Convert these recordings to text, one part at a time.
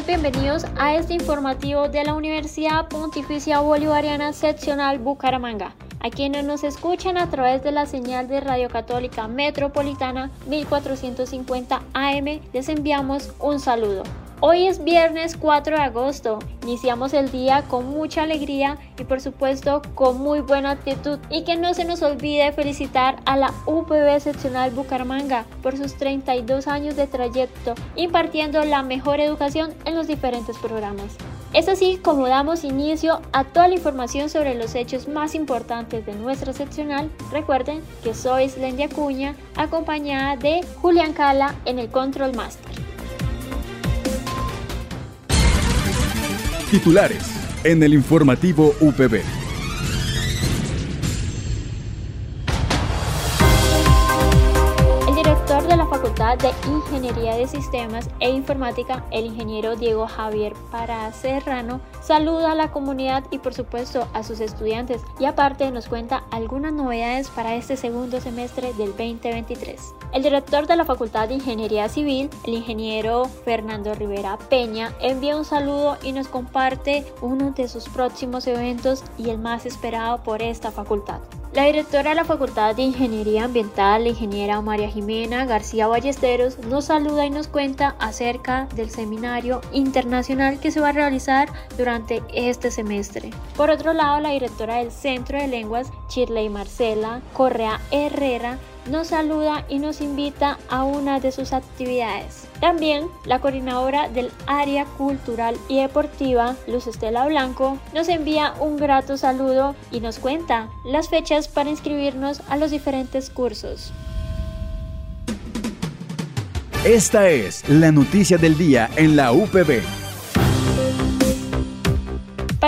Bienvenidos a este informativo de la Universidad Pontificia Bolivariana Seccional Bucaramanga. A quienes nos escuchan a través de la señal de Radio Católica Metropolitana 1450 AM, les enviamos un saludo. Hoy es viernes 4 de agosto. Iniciamos el día con mucha alegría y por supuesto con muy buena actitud. Y que no se nos olvide felicitar a la UPB Seccional Bucaramanga por sus 32 años de trayecto impartiendo la mejor educación en los diferentes programas. Es así como damos inicio a toda la información sobre los hechos más importantes de nuestra seccional. Recuerden que soy Slendia Acuña, acompañada de Julián Cala en el Control Master. Titulares en el informativo UPB. de Ingeniería de Sistemas e Informática, el ingeniero Diego Javier Para Serrano, saluda a la comunidad y por supuesto a sus estudiantes y aparte nos cuenta algunas novedades para este segundo semestre del 2023. El director de la Facultad de Ingeniería Civil, el ingeniero Fernando Rivera Peña, envía un saludo y nos comparte uno de sus próximos eventos y el más esperado por esta facultad. La directora de la Facultad de Ingeniería Ambiental, la ingeniera María Jimena García Ballesteros, nos saluda y nos cuenta acerca del seminario internacional que se va a realizar durante este semestre. Por otro lado, la directora del Centro de Lenguas, Shirley Marcela Correa Herrera, nos saluda y nos invita a una de sus actividades. También la coordinadora del área cultural y deportiva, Luz Estela Blanco, nos envía un grato saludo y nos cuenta las fechas para inscribirnos a los diferentes cursos. Esta es la noticia del día en la UPB.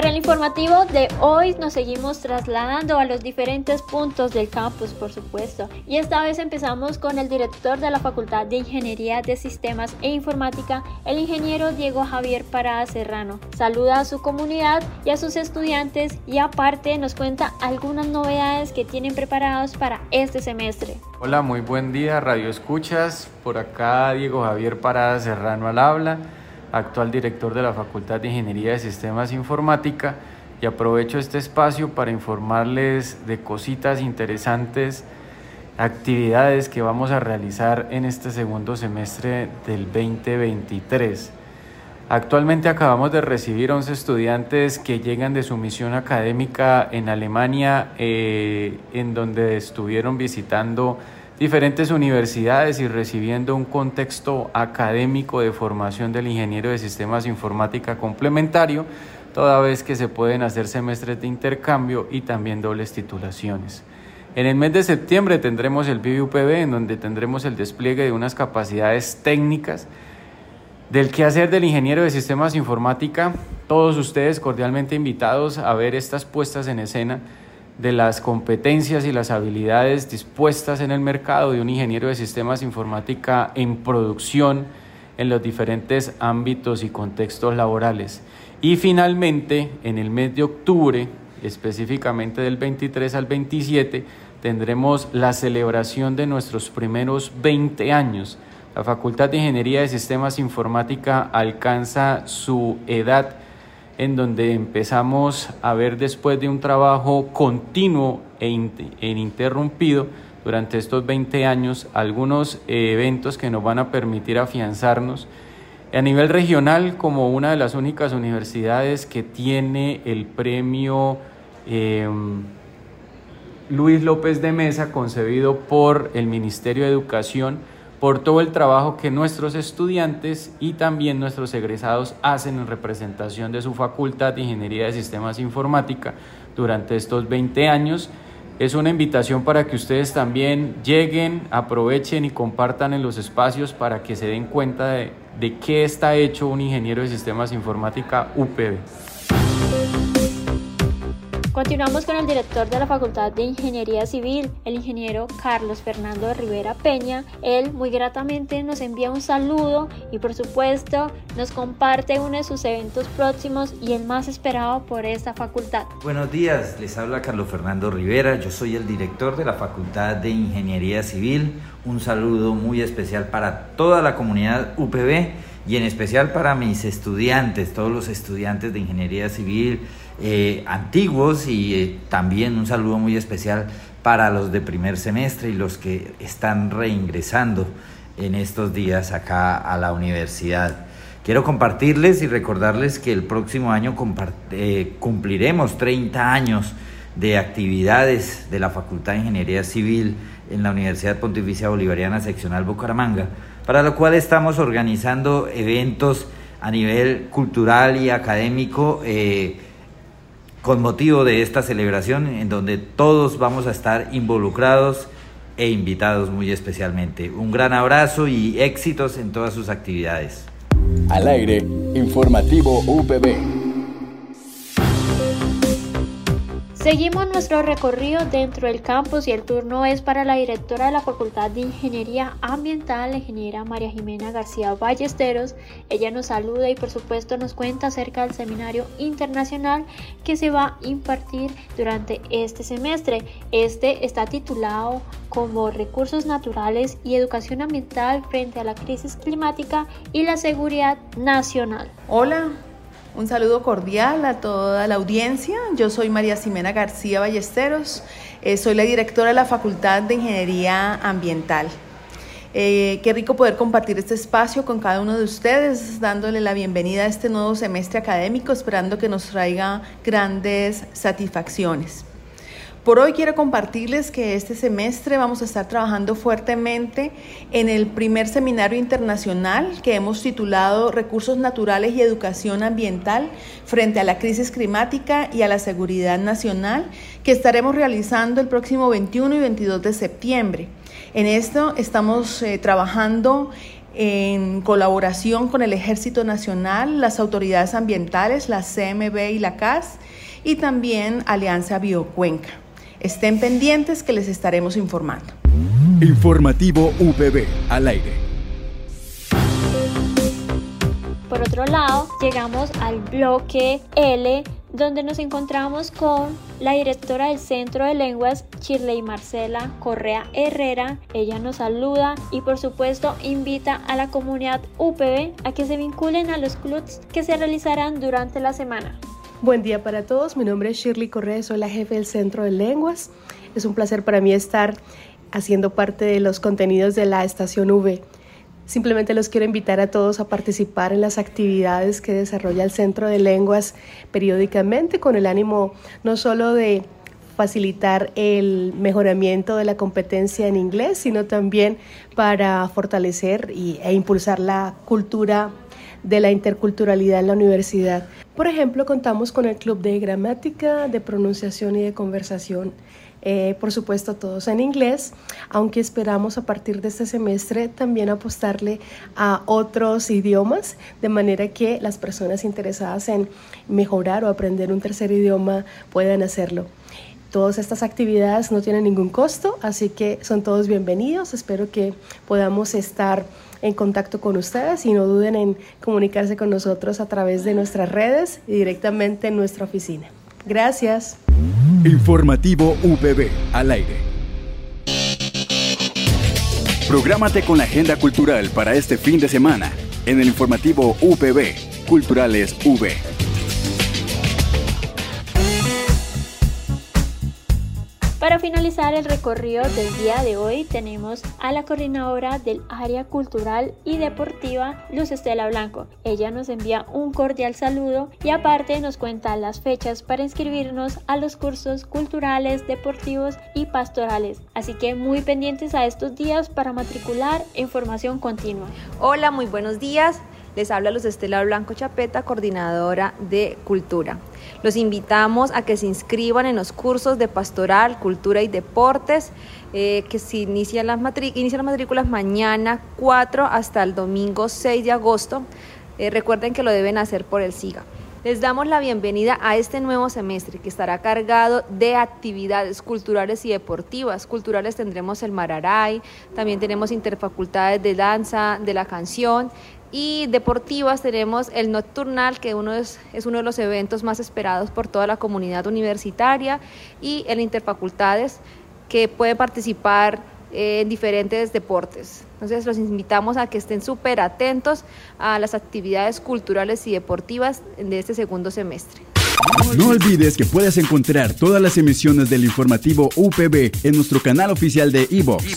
Para el informativo de hoy nos seguimos trasladando a los diferentes puntos del campus, por supuesto, y esta vez empezamos con el director de la Facultad de Ingeniería de Sistemas e Informática, el ingeniero Diego Javier Parada Serrano. Saluda a su comunidad y a sus estudiantes y aparte nos cuenta algunas novedades que tienen preparados para este semestre. Hola, muy buen día, Radio Escuchas. Por acá Diego Javier Parada Serrano al habla actual director de la Facultad de Ingeniería de Sistemas Informática, y aprovecho este espacio para informarles de cositas interesantes, actividades que vamos a realizar en este segundo semestre del 2023. Actualmente acabamos de recibir 11 estudiantes que llegan de su misión académica en Alemania, eh, en donde estuvieron visitando diferentes universidades y recibiendo un contexto académico de formación del ingeniero de sistemas informática complementario, toda vez que se pueden hacer semestres de intercambio y también dobles titulaciones. En el mes de septiembre tendremos el BBUPB, en donde tendremos el despliegue de unas capacidades técnicas del quehacer del ingeniero de sistemas informática. Todos ustedes cordialmente invitados a ver estas puestas en escena de las competencias y las habilidades dispuestas en el mercado de un ingeniero de sistemas informática en producción en los diferentes ámbitos y contextos laborales. Y finalmente, en el mes de octubre, específicamente del 23 al 27, tendremos la celebración de nuestros primeros 20 años. La Facultad de Ingeniería de Sistemas Informática alcanza su edad en donde empezamos a ver después de un trabajo continuo e, e ininterrumpido durante estos 20 años algunos eventos que nos van a permitir afianzarnos a nivel regional como una de las únicas universidades que tiene el premio em, Luis López de Mesa concebido por el Ministerio de Educación por todo el trabajo que nuestros estudiantes y también nuestros egresados hacen en representación de su facultad de Ingeniería de Sistemas Informática durante estos 20 años, Es una invitación para que ustedes también lleguen, aprovechen y compartan en los espacios para que se den cuenta de, de qué está hecho un ingeniero de sistemas informática UPB. Continuamos con el director de la Facultad de Ingeniería Civil, el ingeniero Carlos Fernando Rivera Peña. Él muy gratamente nos envía un saludo y por supuesto nos comparte uno de sus eventos próximos y el más esperado por esta facultad. Buenos días, les habla Carlos Fernando Rivera, yo soy el director de la Facultad de Ingeniería Civil. Un saludo muy especial para toda la comunidad UPB y en especial para mis estudiantes, todos los estudiantes de Ingeniería Civil eh, antiguos y eh, también un saludo muy especial para los de primer semestre y los que están reingresando en estos días acá a la universidad. Quiero compartirles y recordarles que el próximo año eh, cumpliremos 30 años de actividades de la Facultad de Ingeniería Civil en la Universidad Pontificia Bolivariana Seccional Bucaramanga, para lo cual estamos organizando eventos a nivel cultural y académico con motivo de esta celebración en donde todos vamos a estar involucrados e invitados muy especialmente. Un gran abrazo y éxitos en todas sus actividades. Al aire, informativo UPB. Seguimos nuestro recorrido dentro del campus y el turno es para la directora de la Facultad de Ingeniería Ambiental, la ingeniera María Jimena García Ballesteros. Ella nos saluda y por supuesto nos cuenta acerca del seminario internacional que se va a impartir durante este semestre. Este está titulado como Recursos Naturales y Educación Ambiental frente a la crisis climática y la seguridad nacional. Hola, un saludo cordial a toda la audiencia. Yo soy María Ximena García Ballesteros, eh, soy la directora de la Facultad de Ingeniería Ambiental. Eh, qué rico poder compartir este espacio con cada uno de ustedes, dándole la bienvenida a este nuevo semestre académico, esperando que nos traiga grandes satisfacciones. Por hoy quiero compartirles que este semestre vamos a estar trabajando fuertemente en el primer seminario internacional que hemos titulado Recursos Naturales y Educación Ambiental frente a la crisis climática y a la seguridad nacional, que estaremos realizando el próximo 21 y 22 de septiembre. En esto estamos eh, trabajando en colaboración con el Ejército Nacional, las autoridades ambientales, la CMB y la CAS, y también Alianza Biocuenca. Estén pendientes que les estaremos informando. Informativo UPB al aire. Por otro lado, llegamos al bloque L, donde nos encontramos con la directora del Centro de Lenguas, Shirley Marcela Correa Herrera. Ella nos saluda y por supuesto invita a la comunidad UPB a que se vinculen a los clubs que se realizarán durante la semana. Buen día para todos, mi nombre es Shirley Correa, soy la jefe del Centro de Lenguas. Es un placer para mí estar haciendo parte de los contenidos de la estación V. Simplemente los quiero invitar a todos a participar en las actividades que desarrolla el Centro de Lenguas periódicamente con el ánimo no solo de facilitar el mejoramiento de la competencia en inglés, sino también para fortalecer y, e impulsar la cultura de la interculturalidad en la universidad. Por ejemplo, contamos con el Club de Gramática, de Pronunciación y de Conversación. Eh, por supuesto, todos en inglés, aunque esperamos a partir de este semestre también apostarle a otros idiomas, de manera que las personas interesadas en mejorar o aprender un tercer idioma puedan hacerlo. Todas estas actividades no tienen ningún costo, así que son todos bienvenidos. Espero que podamos estar en contacto con ustedes y no duden en comunicarse con nosotros a través de nuestras redes y directamente en nuestra oficina. Gracias. Informativo VB al aire. Prográmate con la agenda cultural para este fin de semana en el informativo UPB, Culturales V. Para finalizar el recorrido del día de hoy tenemos a la coordinadora del área cultural y deportiva, Luz Estela Blanco. Ella nos envía un cordial saludo y aparte nos cuenta las fechas para inscribirnos a los cursos culturales, deportivos y pastorales. Así que muy pendientes a estos días para matricular en formación continua. Hola, muy buenos días. Les habla Luz Estela Blanco Chapeta, coordinadora de Cultura. Los invitamos a que se inscriban en los cursos de pastoral, cultura y deportes, eh, que se inician las, matrículas mañana 4 hasta el domingo 6 de agosto. Eh, recuerden que lo deben hacer por el SIGA. Les damos la bienvenida a este nuevo semestre que estará cargado de actividades culturales y deportivas. Culturales tendremos el Mararay, también tenemos interfacultades de danza, de la canción y deportivas tenemos el Nocturnal, que uno es, es, uno de los eventos más esperados por toda la comunidad universitaria, y el Interfacultades, que puede participar en diferentes deportes. Entonces los invitamos a que estén súper atentos a las actividades culturales y deportivas de este segundo semestre. No olvides que puedes encontrar todas las emisiones del informativo UPB en nuestro canal oficial de iVox,